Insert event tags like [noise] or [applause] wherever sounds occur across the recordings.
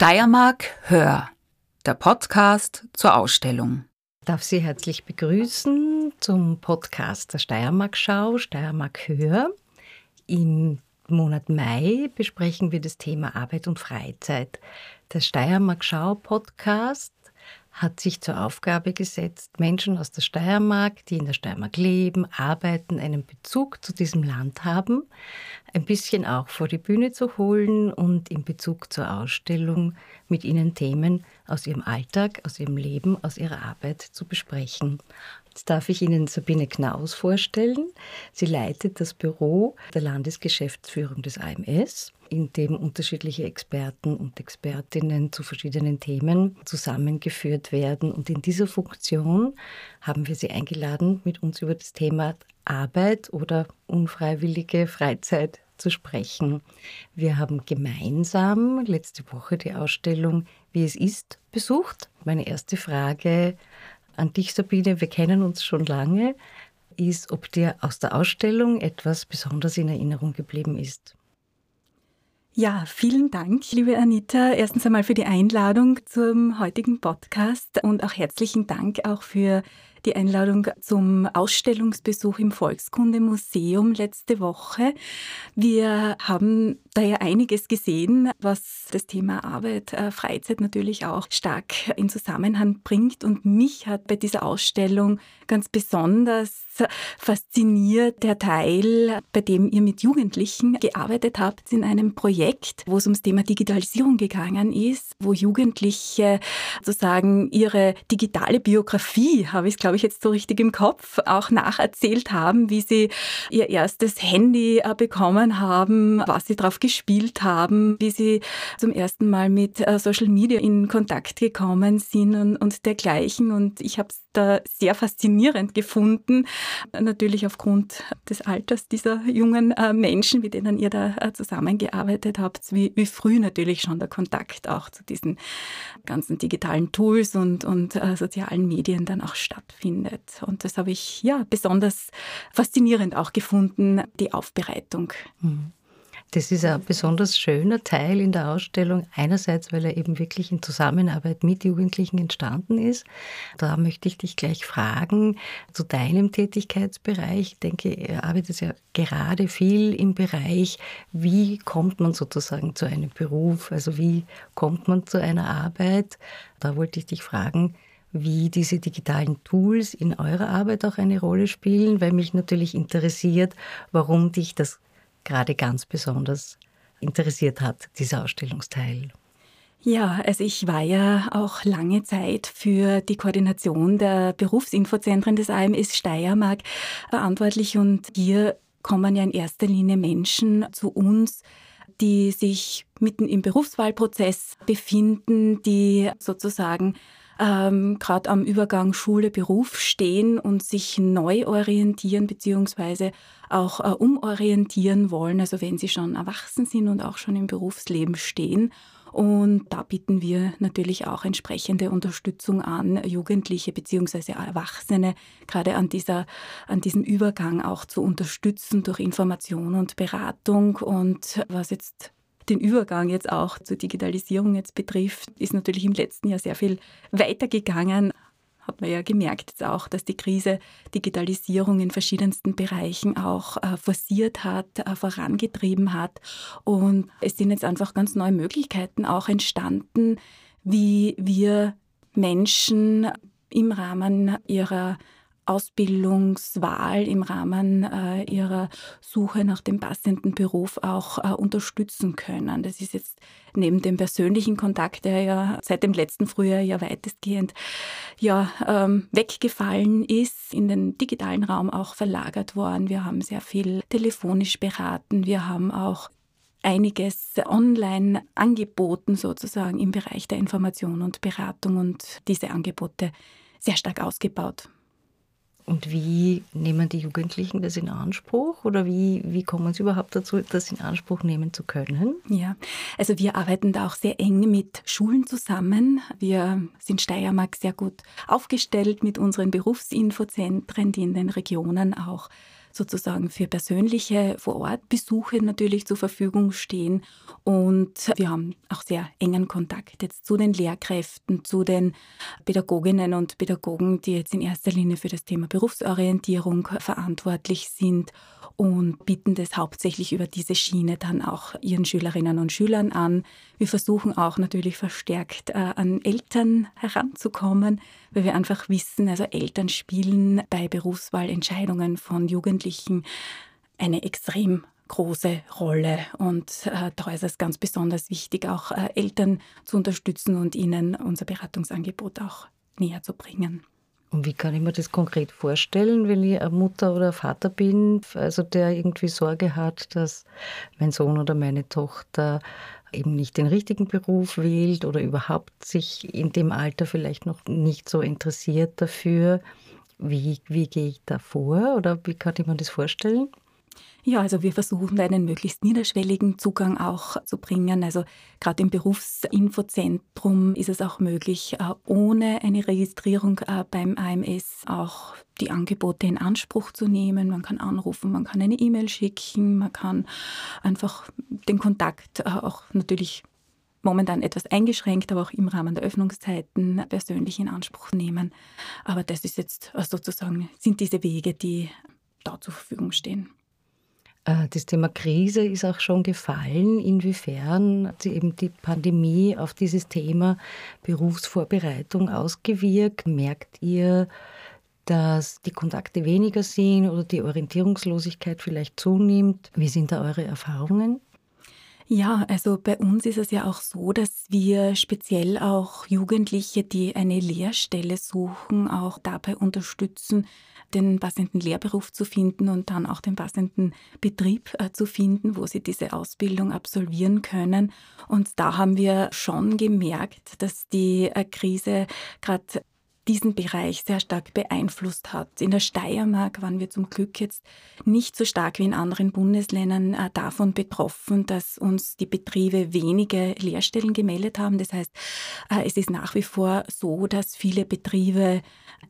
Steiermark Hör, der Podcast zur Ausstellung. Ich darf Sie herzlich begrüßen zum Podcast der Steiermark Schau, Steiermark Hör. Im Monat Mai besprechen wir das Thema Arbeit und Freizeit. Der Steiermark Schau Podcast hat sich zur Aufgabe gesetzt, Menschen aus der Steiermark, die in der Steiermark leben, arbeiten, einen Bezug zu diesem Land haben, ein bisschen auch vor die Bühne zu holen und in Bezug zur Ausstellung mit ihnen Themen aus ihrem Alltag, aus ihrem Leben, aus ihrer Arbeit zu besprechen. Jetzt darf ich Ihnen Sabine Knaus vorstellen. Sie leitet das Büro der Landesgeschäftsführung des AMS, in dem unterschiedliche Experten und Expertinnen zu verschiedenen Themen zusammengeführt werden. Und in dieser Funktion haben wir Sie eingeladen, mit uns über das Thema Arbeit oder unfreiwillige Freizeit zu sprechen. Wir haben gemeinsam letzte Woche die Ausstellung Wie es ist besucht. Meine erste Frage an dich, Sabine, wir kennen uns schon lange, ist, ob dir aus der Ausstellung etwas besonders in Erinnerung geblieben ist. Ja, vielen Dank, liebe Anita, erstens einmal für die Einladung zum heutigen Podcast und auch herzlichen Dank auch für die Einladung zum Ausstellungsbesuch im Volkskundemuseum letzte Woche. Wir haben da ja einiges gesehen, was das Thema Arbeit, äh, Freizeit natürlich auch stark in Zusammenhang bringt. Und mich hat bei dieser Ausstellung ganz besonders fasziniert der Teil, bei dem ihr mit Jugendlichen gearbeitet habt in einem Projekt, wo es ums Thema Digitalisierung gegangen ist, wo Jugendliche sozusagen ihre digitale Biografie, habe ich es glaube ich jetzt so richtig im Kopf, auch nacherzählt haben, wie sie ihr erstes Handy äh, bekommen haben, was sie drauf gespielt haben, wie sie zum ersten Mal mit äh, Social Media in Kontakt gekommen sind und, und dergleichen. Und ich habe es da sehr faszinierend gefunden, natürlich aufgrund des Alters dieser jungen äh, Menschen, mit denen ihr da äh, zusammengearbeitet habt, wie, wie früh natürlich schon der Kontakt auch zu diesen ganzen digitalen Tools und, und äh, sozialen Medien dann auch stattfindet. Und das habe ich ja besonders faszinierend auch gefunden, die Aufbereitung. Mhm. Das ist ein besonders schöner Teil in der Ausstellung. Einerseits, weil er eben wirklich in Zusammenarbeit mit Jugendlichen entstanden ist. Da möchte ich dich gleich fragen zu deinem Tätigkeitsbereich. Ich denke, ihr arbeitet ja gerade viel im Bereich, wie kommt man sozusagen zu einem Beruf? Also wie kommt man zu einer Arbeit? Da wollte ich dich fragen, wie diese digitalen Tools in eurer Arbeit auch eine Rolle spielen, weil mich natürlich interessiert, warum dich das gerade ganz besonders interessiert hat, dieser Ausstellungsteil? Ja, also ich war ja auch lange Zeit für die Koordination der Berufsinfozentren des AMS Steiermark verantwortlich und hier kommen ja in erster Linie Menschen zu uns, die sich mitten im Berufswahlprozess befinden, die sozusagen ähm, gerade am Übergang Schule-Beruf stehen und sich neu orientieren beziehungsweise auch äh, umorientieren wollen, also wenn sie schon erwachsen sind und auch schon im Berufsleben stehen. Und da bieten wir natürlich auch entsprechende Unterstützung an, Jugendliche bzw. Erwachsene gerade an, dieser, an diesem Übergang auch zu unterstützen durch Information und Beratung. Und was jetzt den Übergang jetzt auch zur Digitalisierung jetzt betrifft, ist natürlich im letzten Jahr sehr viel weitergegangen. Hat man ja gemerkt jetzt auch, dass die Krise Digitalisierung in verschiedensten Bereichen auch äh, forciert hat, äh, vorangetrieben hat. Und es sind jetzt einfach ganz neue Möglichkeiten auch entstanden, wie wir Menschen im Rahmen ihrer Ausbildungswahl im Rahmen äh, ihrer Suche nach dem passenden Beruf auch äh, unterstützen können. Das ist jetzt neben dem persönlichen Kontakt, der ja seit dem letzten Frühjahr ja weitestgehend ja, ähm, weggefallen ist, in den digitalen Raum auch verlagert worden. Wir haben sehr viel telefonisch beraten. Wir haben auch einiges online angeboten, sozusagen im Bereich der Information und Beratung und diese Angebote sehr stark ausgebaut. Und wie nehmen die Jugendlichen das in Anspruch oder wie, wie kommen sie überhaupt dazu, das in Anspruch nehmen zu können? Ja, also wir arbeiten da auch sehr eng mit Schulen zusammen. Wir sind Steiermark sehr gut aufgestellt mit unseren Berufsinfozentren, die in den Regionen auch sozusagen für persönliche Vorortbesuche natürlich zur Verfügung stehen. Und wir haben auch sehr engen Kontakt jetzt zu den Lehrkräften, zu den Pädagoginnen und Pädagogen, die jetzt in erster Linie für das Thema Berufsorientierung verantwortlich sind und bieten das hauptsächlich über diese Schiene dann auch ihren Schülerinnen und Schülern an. Wir versuchen auch natürlich verstärkt äh, an Eltern heranzukommen, weil wir einfach wissen, also Eltern spielen bei Berufswahlentscheidungen von Jugendlichen eine extrem große Rolle. Und äh, da ist es ganz besonders wichtig, auch äh, Eltern zu unterstützen und ihnen unser Beratungsangebot auch näher zu bringen. Und wie kann ich mir das konkret vorstellen, wenn ich eine Mutter oder ein Vater bin, also der irgendwie Sorge hat, dass mein Sohn oder meine Tochter eben nicht den richtigen Beruf wählt oder überhaupt sich in dem Alter vielleicht noch nicht so interessiert dafür. Wie, wie gehe ich da vor oder wie kann ich mir das vorstellen? Ja, also wir versuchen einen möglichst niederschwelligen Zugang auch zu bringen. Also gerade im Berufsinfozentrum ist es auch möglich, äh, ohne eine Registrierung äh, beim AMS auch die Angebote in Anspruch zu nehmen. Man kann anrufen, man kann eine E-Mail schicken, man kann einfach den Kontakt äh, auch natürlich momentan etwas eingeschränkt, aber auch im Rahmen der Öffnungszeiten persönlich in Anspruch nehmen. Aber das ist jetzt sozusagen, sind diese Wege, die da zur Verfügung stehen. Äh, das Thema Krise ist auch schon gefallen. Inwiefern hat sich eben die Pandemie auf dieses Thema Berufsvorbereitung ausgewirkt? Merkt ihr, dass die Kontakte weniger sind oder die Orientierungslosigkeit vielleicht zunimmt? Wie sind da eure Erfahrungen? Ja, also bei uns ist es ja auch so, dass wir speziell auch Jugendliche, die eine Lehrstelle suchen, auch dabei unterstützen, den passenden Lehrberuf zu finden und dann auch den passenden Betrieb äh, zu finden, wo sie diese Ausbildung absolvieren können. Und da haben wir schon gemerkt, dass die äh, Krise gerade diesen Bereich sehr stark beeinflusst hat. In der Steiermark waren wir zum Glück jetzt nicht so stark wie in anderen Bundesländern äh, davon betroffen, dass uns die Betriebe wenige Lehrstellen gemeldet haben. Das heißt, äh, es ist nach wie vor so, dass viele Betriebe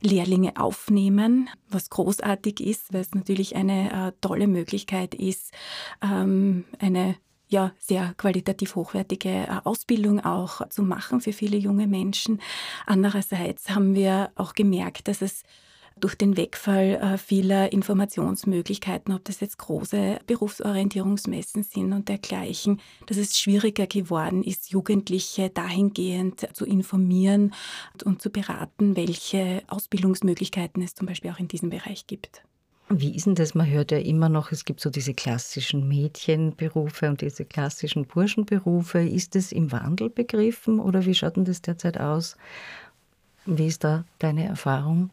Lehrlinge aufnehmen, was großartig ist, weil es natürlich eine äh, tolle Möglichkeit ist, ähm, eine ja sehr qualitativ hochwertige äh, Ausbildung auch zu machen für viele junge Menschen. Andererseits haben wir auch gemerkt, dass es durch den Wegfall äh, vieler Informationsmöglichkeiten, ob das jetzt große Berufsorientierungsmessen sind und dergleichen, dass es schwieriger geworden ist, Jugendliche dahingehend zu informieren und zu beraten, welche Ausbildungsmöglichkeiten es zum Beispiel auch in diesem Bereich gibt. Wie ist denn das? Man hört ja immer noch, es gibt so diese klassischen Mädchenberufe und diese klassischen Burschenberufe. Ist das im Wandel begriffen oder wie schaut denn das derzeit aus? Wie ist da deine Erfahrung?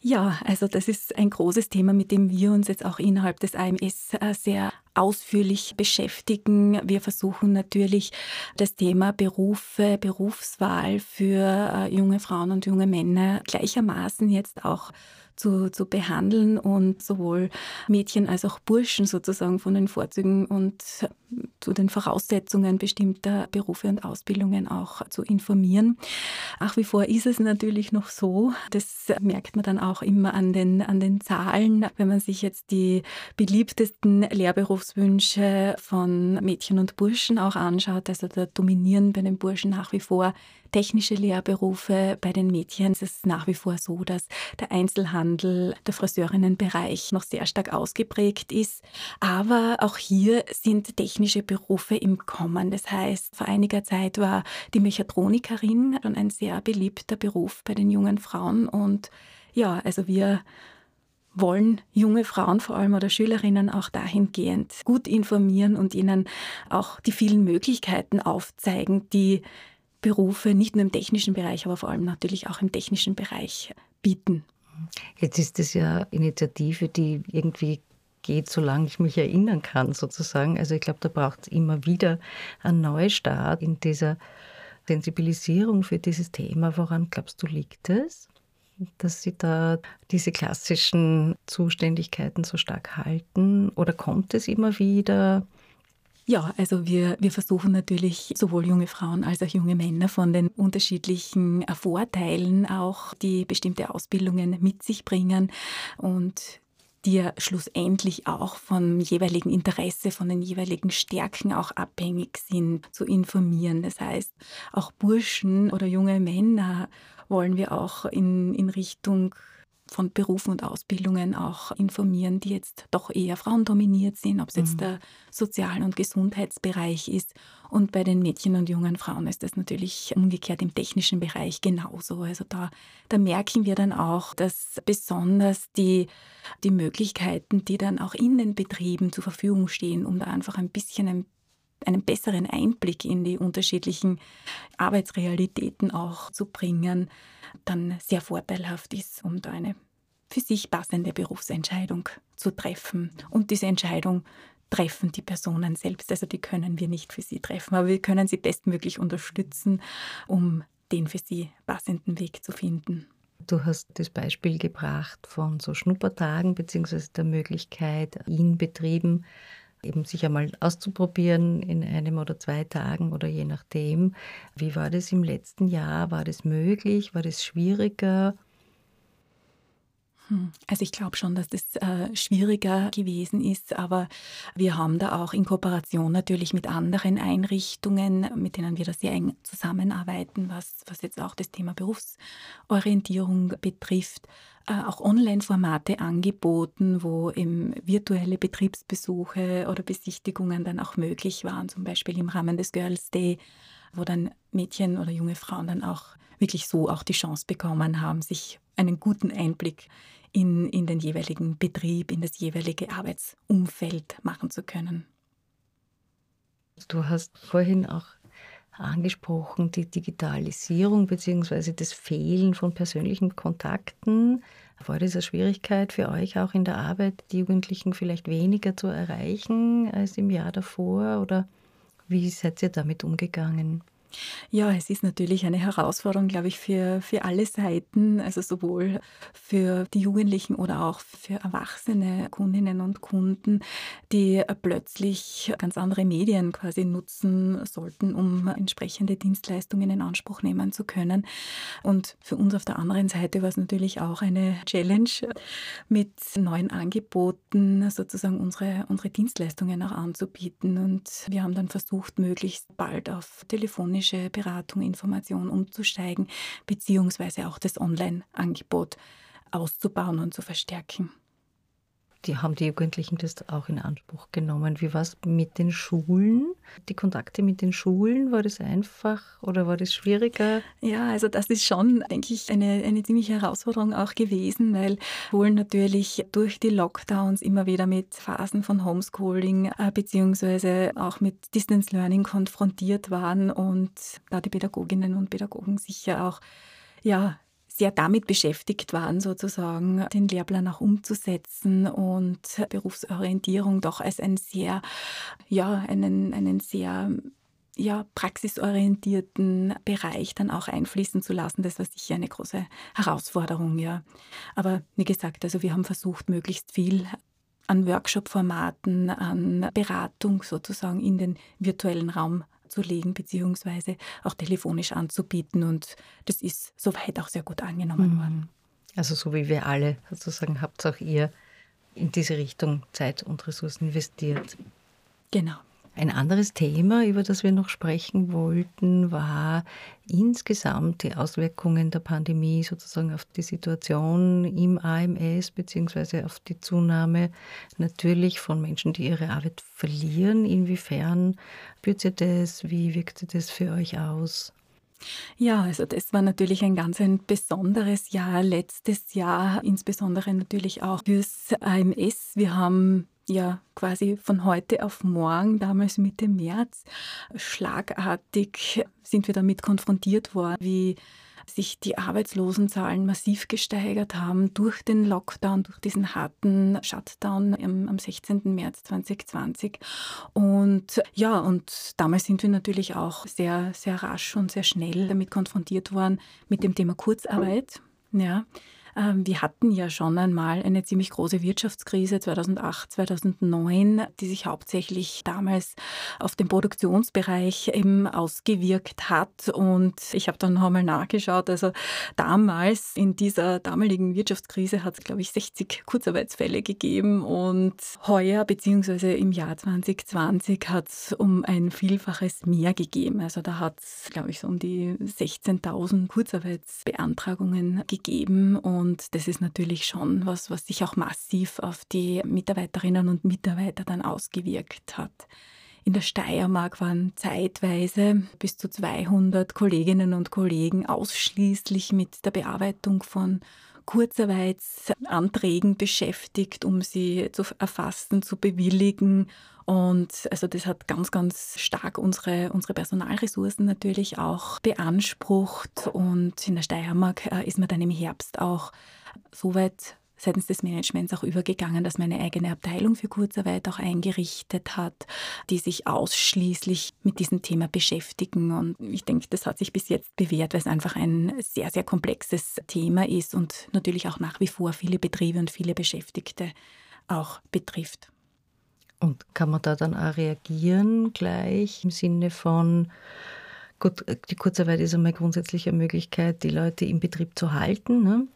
Ja, also das ist ein großes Thema, mit dem wir uns jetzt auch innerhalb des AMS äh, sehr ausführlich beschäftigen. Wir versuchen natürlich das Thema Berufe, Berufswahl für äh, junge Frauen und junge Männer gleichermaßen jetzt auch zu, zu behandeln und sowohl Mädchen als auch Burschen sozusagen von den Vorzügen und zu den Voraussetzungen bestimmter Berufe und Ausbildungen auch zu informieren. Nach wie vor ist es natürlich noch so, das merkt man dann auch immer an den, an den Zahlen, wenn man sich jetzt die beliebtesten Lehrberufswünsche von Mädchen und Burschen auch anschaut. Also da dominieren bei den Burschen nach wie vor technische Lehrberufe. Bei den Mädchen ist es nach wie vor so, dass der Einzelhandel, der Friseurinnenbereich noch sehr stark ausgeprägt ist. Aber auch hier sind technische Berufe im Kommen. Das heißt, vor einiger Zeit war die Mechatronikerin schon ein sehr beliebter Beruf bei den jungen Frauen. Und ja, also wir wollen junge Frauen vor allem oder Schülerinnen auch dahingehend gut informieren und ihnen auch die vielen Möglichkeiten aufzeigen, die Berufe nicht nur im technischen Bereich, aber vor allem natürlich auch im technischen Bereich bieten. Jetzt ist es ja Initiative, die irgendwie geht, solange ich mich erinnern kann, sozusagen. Also ich glaube, da braucht es immer wieder einen Neustart in dieser Sensibilisierung für dieses Thema. Woran glaubst du, liegt es? Dass sie da diese klassischen Zuständigkeiten so stark halten? Oder kommt es immer wieder? Ja, also wir, wir versuchen natürlich sowohl junge Frauen als auch junge Männer von den unterschiedlichen Vorteilen auch, die bestimmte Ausbildungen mit sich bringen und die schlussendlich auch vom jeweiligen Interesse, von den jeweiligen Stärken auch abhängig sind, zu informieren. Das heißt, auch Burschen oder junge Männer wollen wir auch in, in Richtung von Berufen und Ausbildungen auch informieren, die jetzt doch eher frauendominiert sind, ob es jetzt mhm. der Sozial- und Gesundheitsbereich ist. Und bei den Mädchen und jungen Frauen ist das natürlich umgekehrt im technischen Bereich genauso. Also da, da merken wir dann auch, dass besonders die, die Möglichkeiten, die dann auch in den Betrieben zur Verfügung stehen, um da einfach ein bisschen ein einen besseren Einblick in die unterschiedlichen Arbeitsrealitäten auch zu bringen, dann sehr vorteilhaft ist, um da eine für sich passende Berufsentscheidung zu treffen. Und diese Entscheidung treffen die Personen selbst. Also die können wir nicht für sie treffen, aber wir können sie bestmöglich unterstützen, um den für sie passenden Weg zu finden. Du hast das Beispiel gebracht von so Schnuppertagen bzw. der Möglichkeit, in Betrieben eben sich einmal auszuprobieren in einem oder zwei Tagen oder je nachdem. Wie war das im letzten Jahr? War das möglich? War das schwieriger? Hm. Also ich glaube schon, dass das äh, schwieriger gewesen ist, aber wir haben da auch in Kooperation natürlich mit anderen Einrichtungen, mit denen wir da sehr eng zusammenarbeiten, was, was jetzt auch das Thema Berufsorientierung betrifft, äh, auch Online-Formate angeboten, wo eben virtuelle Betriebsbesuche oder Besichtigungen dann auch möglich waren, zum Beispiel im Rahmen des Girls Day, wo dann Mädchen oder junge Frauen dann auch wirklich so auch die Chance bekommen haben, sich einen guten Einblick in, in den jeweiligen Betrieb, in das jeweilige Arbeitsumfeld machen zu können. Du hast vorhin auch angesprochen, die Digitalisierung bzw. das Fehlen von persönlichen Kontakten. War das eine Schwierigkeit für euch auch in der Arbeit, die Jugendlichen vielleicht weniger zu erreichen als im Jahr davor? Oder wie seid ihr damit umgegangen? Ja, es ist natürlich eine Herausforderung, glaube ich, für, für alle Seiten, also sowohl für die Jugendlichen oder auch für erwachsene Kundinnen und Kunden, die plötzlich ganz andere Medien quasi nutzen sollten, um entsprechende Dienstleistungen in Anspruch nehmen zu können. Und für uns auf der anderen Seite war es natürlich auch eine Challenge, mit neuen Angeboten sozusagen unsere, unsere Dienstleistungen auch anzubieten. Und wir haben dann versucht, möglichst bald auf telefonische Beratung, Information umzusteigen, beziehungsweise auch das Online-Angebot auszubauen und zu verstärken. Die haben die Jugendlichen das auch in Anspruch genommen. Wie war es mit den Schulen? Die Kontakte mit den Schulen, war das einfach oder war das schwieriger? Ja, also das ist schon, denke ich, eine, eine ziemliche Herausforderung auch gewesen, weil Schulen natürlich durch die Lockdowns immer wieder mit Phasen von Homeschooling äh, beziehungsweise auch mit Distance Learning konfrontiert waren und da die Pädagoginnen und Pädagogen sicher auch ja, sehr damit beschäftigt waren, sozusagen den Lehrplan auch umzusetzen und Berufsorientierung doch als ein sehr, ja, einen, einen sehr ja, praxisorientierten Bereich dann auch einfließen zu lassen. Das war sicher eine große Herausforderung, ja. Aber wie gesagt, also wir haben versucht, möglichst viel an Workshop-Formaten, an Beratung sozusagen in den virtuellen Raum zu legen, beziehungsweise auch telefonisch anzubieten. Und das ist soweit auch sehr gut angenommen mhm. worden. Also so wie wir alle sozusagen habt auch ihr in diese Richtung Zeit und Ressourcen investiert. Genau. Ein anderes Thema, über das wir noch sprechen wollten, war insgesamt die Auswirkungen der Pandemie sozusagen auf die Situation im AMS beziehungsweise auf die Zunahme natürlich von Menschen, die ihre Arbeit verlieren. Inwiefern spürt ihr das? Wie wirkt das für euch aus? Ja, also das war natürlich ein ganz ein besonderes Jahr letztes Jahr, insbesondere natürlich auch fürs AMS. Wir haben ja quasi von heute auf morgen, damals Mitte März, schlagartig sind wir damit konfrontiert worden, wie sich die Arbeitslosenzahlen massiv gesteigert haben durch den Lockdown, durch diesen harten Shutdown am 16. März 2020. Und ja, und damals sind wir natürlich auch sehr, sehr rasch und sehr schnell damit konfrontiert worden mit dem Thema Kurzarbeit. Ja, wir hatten ja schon einmal eine ziemlich große Wirtschaftskrise 2008, 2009, die sich hauptsächlich damals auf den Produktionsbereich eben ausgewirkt hat. Und ich habe dann noch einmal nachgeschaut. Also damals in dieser damaligen Wirtschaftskrise hat es, glaube ich, 60 Kurzarbeitsfälle gegeben. Und heuer beziehungsweise im Jahr 2020 hat es um ein Vielfaches mehr gegeben. Also da hat es, glaube ich, so um die 16.000 Kurzarbeitsbeantragungen gegeben. Und das ist natürlich schon was, was sich auch massiv auf die Mitarbeiterinnen und Mitarbeiter dann ausgewirkt hat. In der Steiermark waren zeitweise bis zu 200 Kolleginnen und Kollegen ausschließlich mit der Bearbeitung von Kurzarbeitsanträgen beschäftigt, um sie zu erfassen, zu bewilligen. Und also das hat ganz, ganz stark unsere, unsere Personalressourcen natürlich auch beansprucht. Und in der Steiermark äh, ist man dann im Herbst auch so weit seitens des Managements auch übergegangen, dass man eine eigene Abteilung für Kurzarbeit auch eingerichtet hat, die sich ausschließlich mit diesem Thema beschäftigen. Und ich denke, das hat sich bis jetzt bewährt, weil es einfach ein sehr, sehr komplexes Thema ist und natürlich auch nach wie vor viele Betriebe und viele Beschäftigte auch betrifft. Und kann man da dann auch reagieren gleich im Sinne von, gut, die Kurzarbeit ist einmal grundsätzlich eine Möglichkeit, die Leute im Betrieb zu halten. Ne?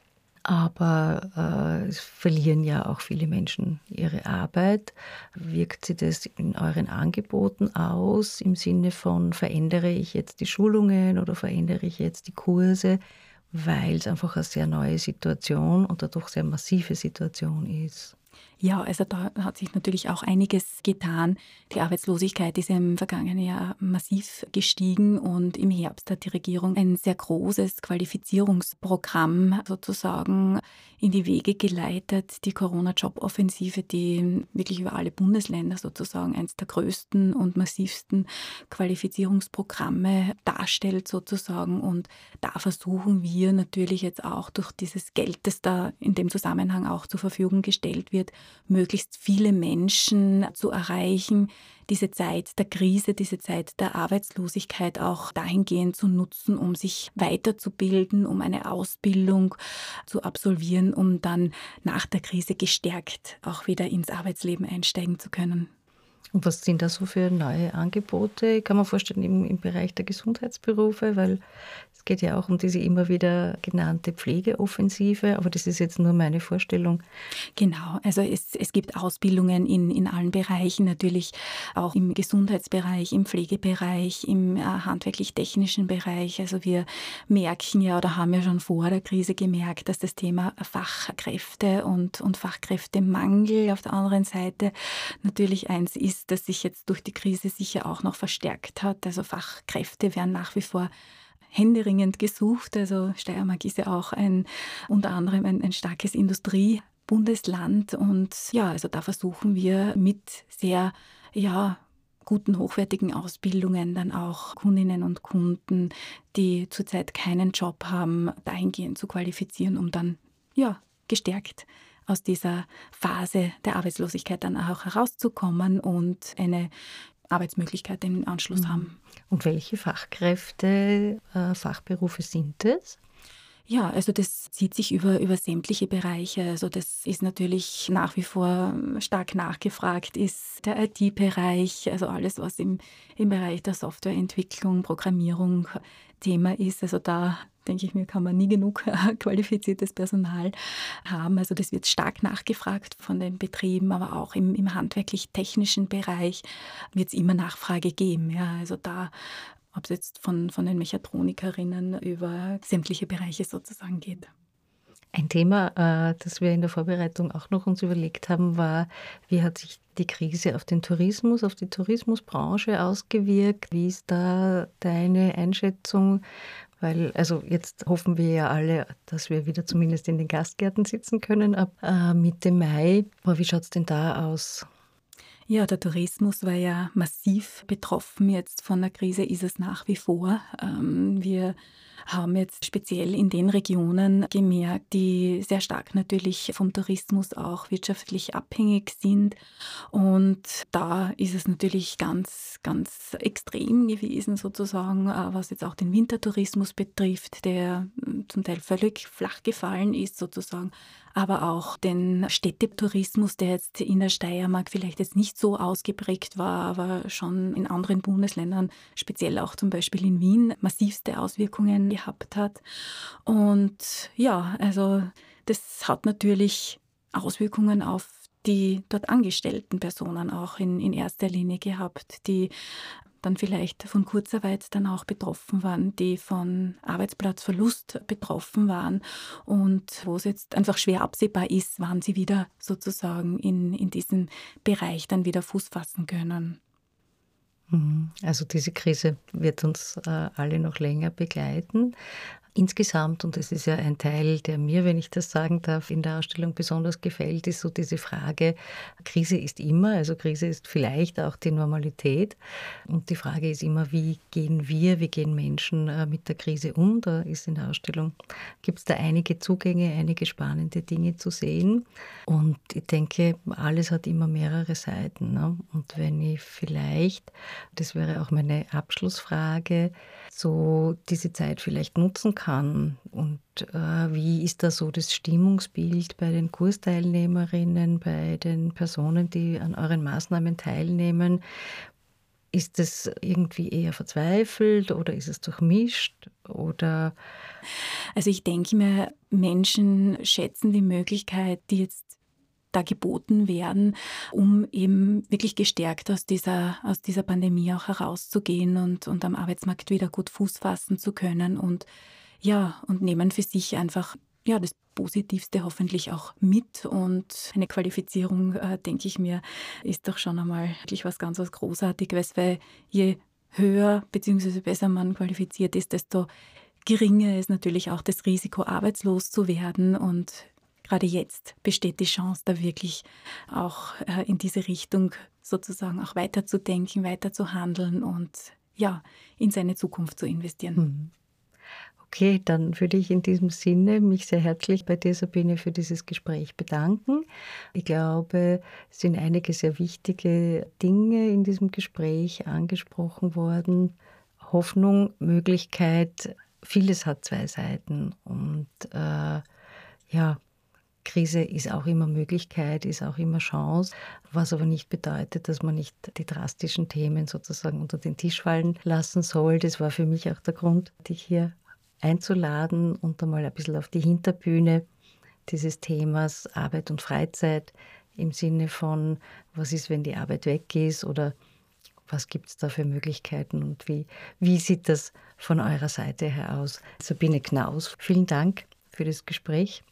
Aber äh, es verlieren ja auch viele Menschen ihre Arbeit. Wirkt sich das in euren Angeboten aus im Sinne von, verändere ich jetzt die Schulungen oder verändere ich jetzt die Kurse, weil es einfach eine sehr neue Situation und dadurch sehr massive Situation ist? Ja, also da hat sich natürlich auch einiges getan. Die Arbeitslosigkeit ist im vergangenen Jahr massiv gestiegen und im Herbst hat die Regierung ein sehr großes Qualifizierungsprogramm sozusagen in die Wege geleitet. Die Corona-Job-Offensive, die wirklich über alle Bundesländer sozusagen eines der größten und massivsten Qualifizierungsprogramme darstellt sozusagen. Und da versuchen wir natürlich jetzt auch durch dieses Geld, das da in dem Zusammenhang auch zur Verfügung gestellt wird, möglichst viele Menschen zu erreichen, diese Zeit der Krise, diese Zeit der Arbeitslosigkeit auch dahingehend zu nutzen, um sich weiterzubilden, um eine Ausbildung zu absolvieren, um dann nach der Krise gestärkt auch wieder ins Arbeitsleben einsteigen zu können. Und was sind da so für neue Angebote? Kann man vorstellen im, im Bereich der Gesundheitsberufe, weil es geht ja auch um diese immer wieder genannte Pflegeoffensive, aber das ist jetzt nur meine Vorstellung. Genau, also es, es gibt Ausbildungen in, in allen Bereichen, natürlich auch im Gesundheitsbereich, im Pflegebereich, im äh, handwerklich-technischen Bereich. Also wir merken ja oder haben ja schon vor der Krise gemerkt, dass das Thema Fachkräfte und, und Fachkräftemangel auf der anderen Seite natürlich eins ist, das sich jetzt durch die Krise sicher auch noch verstärkt hat. Also Fachkräfte werden nach wie vor händeringend gesucht. Also Steiermark ist ja auch ein, unter anderem ein, ein starkes Industriebundesland. Und ja, also da versuchen wir mit sehr, ja, guten, hochwertigen Ausbildungen dann auch Kundinnen und Kunden, die zurzeit keinen Job haben, dahingehend zu qualifizieren, um dann, ja, gestärkt aus dieser Phase der Arbeitslosigkeit dann auch herauszukommen und eine Arbeitsmöglichkeit im Anschluss mhm. haben. Und welche Fachkräfte, äh, Fachberufe sind es? Ja, also das zieht sich über, über sämtliche Bereiche. Also das ist natürlich nach wie vor stark nachgefragt, ist der IT-Bereich, also alles, was im, im Bereich der Softwareentwicklung, Programmierung Thema ist. Also da denke ich mir, kann man nie genug [laughs] qualifiziertes Personal haben. Also das wird stark nachgefragt von den Betrieben, aber auch im, im handwerklich-technischen Bereich wird es immer Nachfrage geben. Ja, also da ob es jetzt von, von den Mechatronikerinnen über sämtliche Bereiche sozusagen geht. Ein Thema, äh, das wir in der Vorbereitung auch noch uns überlegt haben, war, wie hat sich die Krise auf den Tourismus, auf die Tourismusbranche ausgewirkt? Wie ist da deine Einschätzung? Weil, also jetzt hoffen wir ja alle, dass wir wieder zumindest in den Gastgärten sitzen können ab äh, Mitte Mai. Aber wie schaut es denn da aus? Ja, der Tourismus war ja massiv betroffen jetzt von der Krise, ist es nach wie vor. Ähm, wir haben jetzt speziell in den Regionen gemerkt, die sehr stark natürlich vom Tourismus auch wirtschaftlich abhängig sind. Und da ist es natürlich ganz, ganz extrem gewesen sozusagen, äh, was jetzt auch den Wintertourismus betrifft, der hm, zum Teil völlig flach gefallen ist sozusagen, aber auch den Städtetourismus, der jetzt in der Steiermark vielleicht jetzt nicht so ausgeprägt war, aber schon in anderen Bundesländern, speziell auch zum Beispiel in Wien, massivste Auswirkungen gehabt hat. Und ja, also das hat natürlich Auswirkungen auf die dort angestellten Personen auch in, in erster Linie gehabt, die dann vielleicht von Kurzarbeit dann auch betroffen waren, die von Arbeitsplatzverlust betroffen waren und wo es jetzt einfach schwer absehbar ist, wann sie wieder sozusagen in, in diesem Bereich dann wieder Fuß fassen können. Mhm. Also diese Krise wird uns äh, alle noch länger begleiten. Insgesamt, und das ist ja ein Teil, der mir, wenn ich das sagen darf, in der Ausstellung besonders gefällt, ist so diese Frage, Krise ist immer, also Krise ist vielleicht auch die Normalität. Und die Frage ist immer, wie gehen wir, wie gehen Menschen äh, mit der Krise um? Da ist in der Ausstellung, gibt es da einige Zugänge, einige spannende Dinge zu sehen. Und ich denke, alles hat immer mehrere Seiten. Ne? Und wenn ich vielleicht, das wäre auch meine Abschlussfrage, so diese Zeit vielleicht nutzen kann. Und äh, wie ist da so das Stimmungsbild bei den Kursteilnehmerinnen, bei den Personen, die an euren Maßnahmen teilnehmen? Ist es irgendwie eher verzweifelt oder ist es durchmischt oder? Also ich denke mir, Menschen schätzen die Möglichkeit, die jetzt da geboten werden, um eben wirklich gestärkt aus dieser, aus dieser Pandemie auch herauszugehen und, und am Arbeitsmarkt wieder gut Fuß fassen zu können und ja, und nehmen für sich einfach ja, das Positivste hoffentlich auch mit. Und eine Qualifizierung, äh, denke ich mir, ist doch schon einmal wirklich was ganz was Großartiges, weil je höher bzw. besser man qualifiziert ist, desto geringer ist natürlich auch das Risiko, arbeitslos zu werden. Und gerade jetzt besteht die Chance, da wirklich auch äh, in diese Richtung sozusagen auch weiterzudenken, weiter zu handeln und ja, in seine Zukunft zu investieren. Mhm. Okay, dann würde ich in diesem Sinne mich sehr herzlich bei dir, Sabine, für dieses Gespräch bedanken. Ich glaube, es sind einige sehr wichtige Dinge in diesem Gespräch angesprochen worden. Hoffnung, Möglichkeit, vieles hat zwei Seiten. Und äh, ja, Krise ist auch immer Möglichkeit, ist auch immer Chance, was aber nicht bedeutet, dass man nicht die drastischen Themen sozusagen unter den Tisch fallen lassen soll. Das war für mich auch der Grund, dich hier einzuladen und einmal ein bisschen auf die Hinterbühne dieses Themas Arbeit und Freizeit im Sinne von, was ist, wenn die Arbeit weg ist oder was gibt es da für Möglichkeiten und wie, wie sieht das von eurer Seite her aus? Sabine Knaus, vielen Dank für das Gespräch.